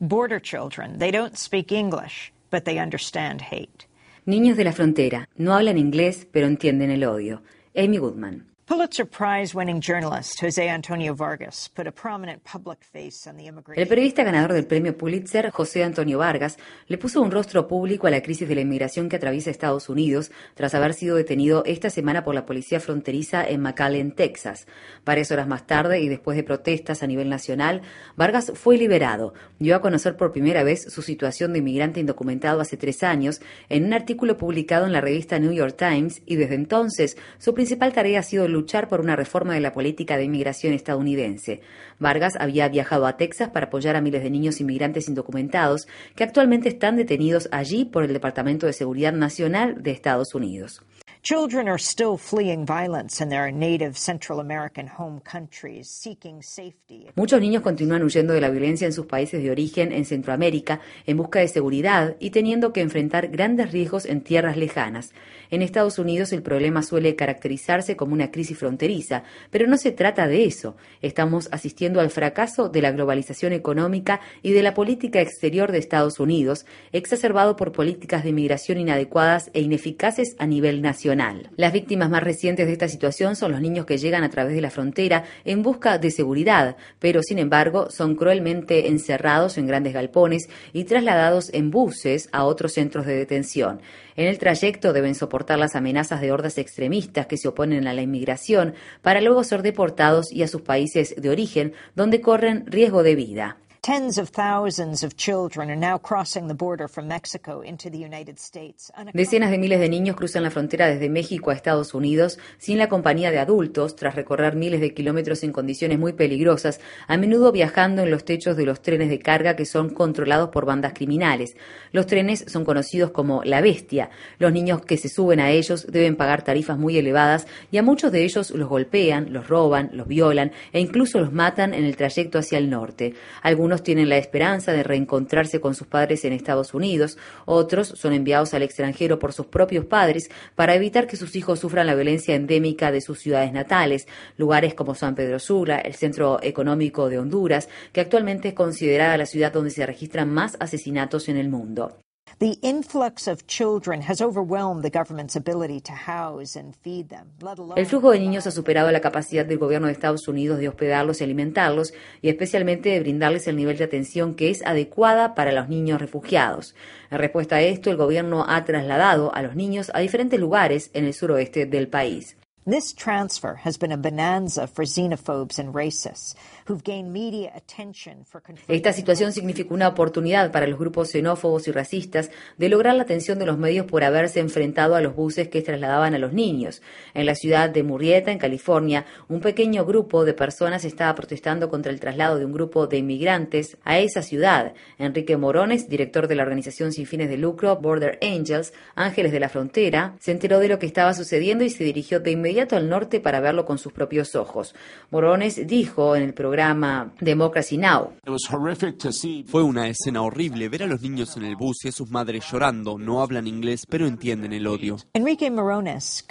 Border children, they don't speak English, but they understand hate. Niños de la frontera, no hablan inglés, pero entienden el odio. Amy Goodman. El periodista ganador del premio Pulitzer, José Antonio Vargas, le puso un rostro público a la crisis de la inmigración que atraviesa Estados Unidos tras haber sido detenido esta semana por la policía fronteriza en McAllen, Texas. Varias horas más tarde y después de protestas a nivel nacional, Vargas fue liberado. Dio a conocer por primera vez su situación de inmigrante indocumentado hace tres años en un artículo publicado en la revista New York Times y desde entonces su principal tarea ha sido luchar por una reforma de la política de inmigración estadounidense. Vargas había viajado a Texas para apoyar a miles de niños inmigrantes indocumentados que actualmente están detenidos allí por el Departamento de Seguridad Nacional de Estados Unidos. Children are still fleeing violence in their native Central American home countries, seeking safety. Muchos niños continúan huyendo de la violencia en sus países de origen en Centroamérica en busca de seguridad y teniendo que enfrentar grandes riesgos en tierras lejanas. En Estados Unidos el problema suele caracterizarse como una crisis fronteriza, pero no se trata de eso. Estamos asistiendo al fracaso de la globalización económica y de la política exterior de Estados Unidos, exacerbado por políticas de inmigración inadecuadas e ineficaces a nivel nacional. Las víctimas más recientes de esta situación son los niños que llegan a través de la frontera en busca de seguridad, pero sin embargo son cruelmente encerrados en grandes galpones y trasladados en buses a otros centros de detención. En el trayecto deben soportar las amenazas de hordas extremistas que se oponen a la inmigración para luego ser deportados y a sus países de origen donde corren riesgo de vida. Decenas de miles de niños cruzan la frontera desde México a Estados Unidos sin la compañía de adultos tras recorrer miles de kilómetros en condiciones muy peligrosas, a menudo viajando en los techos de los trenes de carga que son controlados por bandas criminales. Los trenes son conocidos como la bestia. Los niños que se suben a ellos deben pagar tarifas muy elevadas y a muchos de ellos los golpean, los roban, los violan e incluso los matan en el trayecto hacia el norte. Algunos tienen la esperanza de reencontrarse con sus padres en Estados Unidos, otros son enviados al extranjero por sus propios padres para evitar que sus hijos sufran la violencia endémica de sus ciudades natales, lugares como San Pedro Sula, el centro económico de Honduras, que actualmente es considerada la ciudad donde se registran más asesinatos en el mundo. El flujo de niños ha superado la capacidad del gobierno de Estados Unidos de hospedarlos y alimentarlos, y especialmente de brindarles el nivel de atención que es adecuada para los niños refugiados. En respuesta a esto, el gobierno ha trasladado a los niños a diferentes lugares en el suroeste del país. This transfer has been a bonanza for xenophobes and racists who've gained media attention for Esta situación significó una oportunidad para los grupos xenófobos y racistas de lograr la atención de los medios por haberse enfrentado a los buses que trasladaban a los niños. En la ciudad de Murrieta, en California, un pequeño grupo de personas estaba protestando contra el traslado de un grupo de inmigrantes a esa ciudad. Enrique Morones, director de la organización sin fines de lucro Border Angels, Ángeles de la Frontera, se enteró de lo que estaba sucediendo y se dirigió de inmediato al norte para verlo con sus propios ojos. Morones dijo en el programa Democracy Now! Fue una escena horrible ver a los niños en el bus y a sus madres llorando. No hablan inglés, pero entienden el odio. Enrique Morones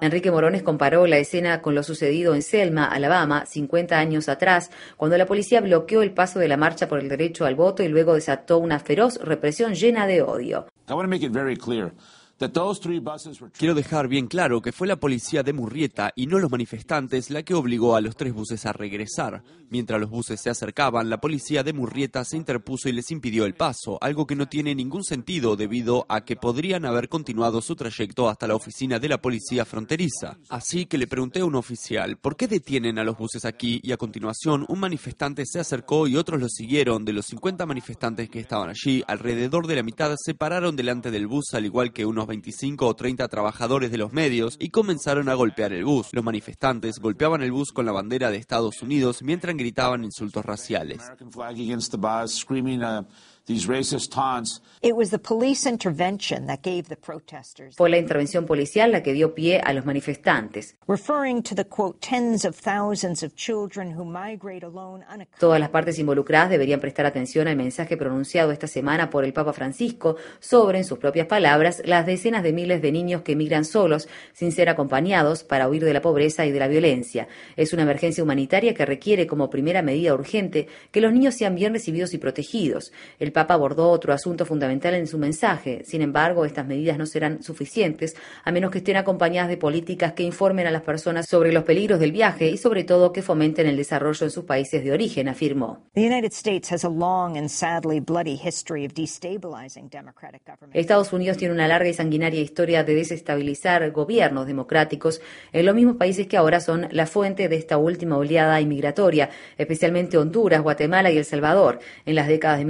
Enrique Morones comparó la escena con lo sucedido en Selma, Alabama, 50 años atrás, cuando la policía bloqueó el paso de la marcha por el derecho al voto y luego desató una feroz represión llena de odio. Quiero dejar bien claro que fue la policía de Murrieta y no los manifestantes la que obligó a los tres buses a regresar. Mientras los buses se acercaban, la policía de Murrieta se interpuso y les impidió el paso, algo que no tiene ningún sentido debido a que podrían haber continuado su trayecto hasta la oficina de la policía fronteriza. Así que le pregunté a un oficial, ¿por qué detienen a los buses aquí? Y a continuación, un manifestante se acercó y otros lo siguieron. De los 50 manifestantes que estaban allí, alrededor de la mitad se pararon delante del bus, al igual que unos 25 o 30 trabajadores de los medios y comenzaron a golpear el bus. Los manifestantes golpeaban el bus con la bandera de Estados Unidos mientras gritaban insultos raciales. Fue la intervención policial la que dio pie a los manifestantes. Todas las partes involucradas deberían prestar atención al mensaje pronunciado esta semana por el Papa Francisco sobre, en sus propias palabras, las decenas de miles de niños que emigran solos, sin ser acompañados, para huir de la pobreza y de la violencia. Es una emergencia humanitaria que requiere como primera medida urgente que los niños sean bien recibidos y protegidos. El Papa abordó otro asunto fundamental en su mensaje. Sin embargo, estas medidas no serán suficientes a menos que estén acompañadas de políticas que informen a las personas sobre los peligros del viaje y sobre todo que fomenten el desarrollo en sus países de origen, afirmó. Estados Unidos tiene una larga y sanguinaria historia de desestabilizar gobiernos democráticos en los mismos países que ahora son la fuente de esta última oleada inmigratoria, especialmente Honduras, Guatemala y El Salvador. En las décadas de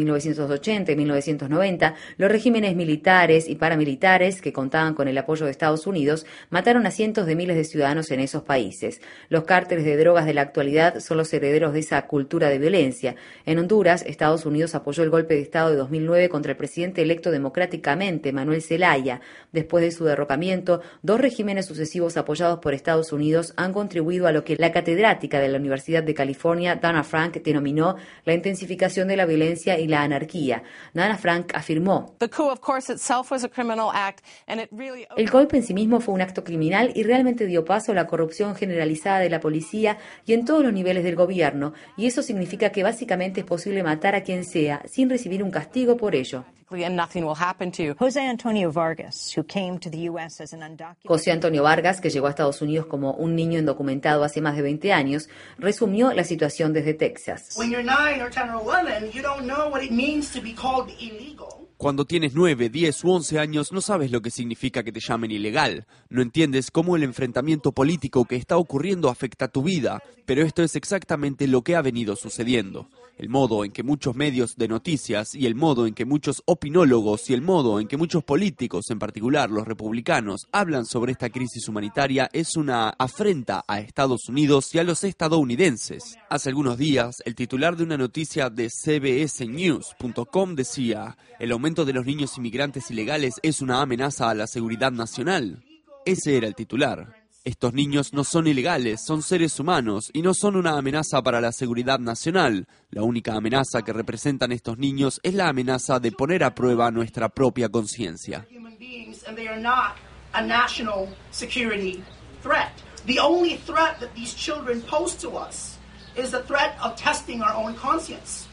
1980 y 1990, los regímenes militares y paramilitares que contaban con el apoyo de Estados Unidos mataron a cientos de miles de ciudadanos en esos países. Los cárteles de drogas de la actualidad son los herederos de esa cultura de violencia. En Honduras, Estados Unidos apoyó el golpe de Estado de 2009 contra el presidente electo democráticamente, Manuel Zelaya. Después de su derrocamiento, dos regímenes sucesivos apoyados por Estados Unidos han contribuido a lo que la catedrática de la Universidad de California, Dana Frank, denominó la intensificación de la violencia y la anarquía. Dana Frank afirmó, el golpe en sí mismo fue un acto criminal y realmente dio paso a la corrupción generalizada de la policía y en todos los niveles del gobierno, y eso significa que básicamente es posible matar a quien sea sin recibir un castigo por ello. José Antonio Vargas, José Antonio Vargas, que llegó a Estados Unidos como un niño indocumentado hace más de 20 años, resumió la situación desde Texas. Cuando tienes 9, 10 u 11 años no sabes lo que significa que te llamen ilegal. No entiendes cómo el enfrentamiento político que está ocurriendo afecta tu vida, pero esto es exactamente lo que ha venido sucediendo el modo en que muchos medios de noticias y el modo en que muchos opinólogos y el modo en que muchos políticos, en particular los republicanos, hablan sobre esta crisis humanitaria es una afrenta a Estados Unidos y a los estadounidenses. Hace algunos días, el titular de una noticia de cbsnews.com decía, el aumento de los niños inmigrantes ilegales es una amenaza a la seguridad nacional. Ese era el titular. Estos niños no son ilegales, son seres humanos y no son una amenaza para la seguridad nacional. La única amenaza que representan estos niños es la amenaza de poner a prueba nuestra propia conciencia. Is the threat of testing our own conscience.